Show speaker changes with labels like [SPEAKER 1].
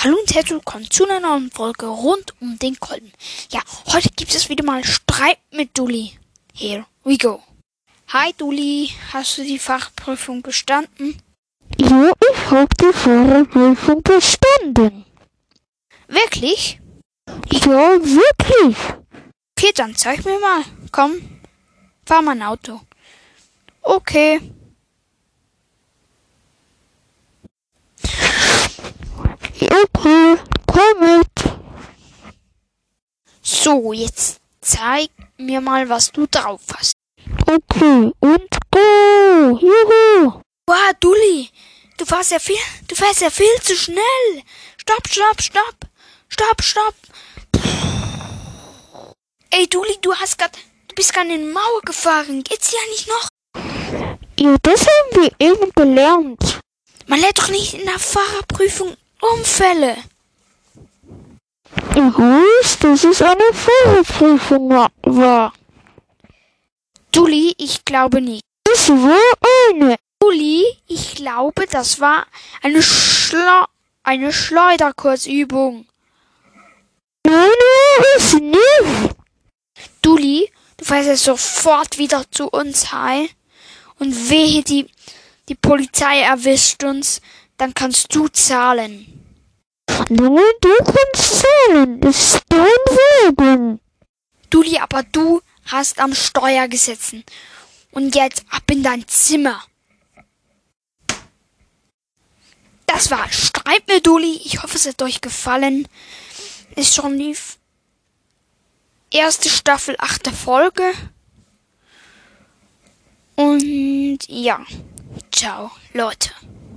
[SPEAKER 1] Hallo und herzlich willkommen zu einer neuen Folge rund um den Kolben. Ja, heute gibt es wieder mal Streit mit Dulli. Here we go. Hi Dulli, hast du die Fachprüfung bestanden?
[SPEAKER 2] Ja, ich habe die Fahrerprüfung bestanden.
[SPEAKER 1] Wirklich?
[SPEAKER 2] Ja, wirklich.
[SPEAKER 1] Okay, dann zeig mir mal. Komm, fahr mein Auto. Okay.
[SPEAKER 2] Okay, komm mit.
[SPEAKER 1] So, jetzt zeig mir mal, was du drauf hast.
[SPEAKER 2] Okay, und go. Juhu.
[SPEAKER 1] Wow, Dulli, du fährst ja viel, du fährst ja viel zu schnell. Stopp, stopp, stopp. Stopp, stopp. Ey, Dulli, du hast grad, du bist gerade in die Mauer gefahren. Geht's ja nicht noch?
[SPEAKER 2] Ja, das haben wir eben gelernt.
[SPEAKER 1] Man lernt doch nicht in der Fahrerprüfung Unfälle.
[SPEAKER 2] Ich weiß, dass es eine Fahrerprüfung wa- war.
[SPEAKER 1] Dulli, ich glaube nicht.
[SPEAKER 2] Es war eine.
[SPEAKER 1] Dulli, ich glaube, das war eine Schla eine Schleuderkursübung.
[SPEAKER 2] Nein, es nicht.
[SPEAKER 1] Dulli, du fährst jetzt sofort wieder zu uns heim. Und wehe, die, die Polizei erwischt uns, dann kannst du zahlen.
[SPEAKER 2] Nein, du kannst zahlen. Ist dein Wagen.
[SPEAKER 1] Dulli, aber du hast am Steuer gesessen. Und jetzt ab in dein Zimmer. Das war Streit mit Dulli. Ich hoffe, es hat euch gefallen. Ist schon die erste Staffel, achte Folge. Und ja, ciao, Leute.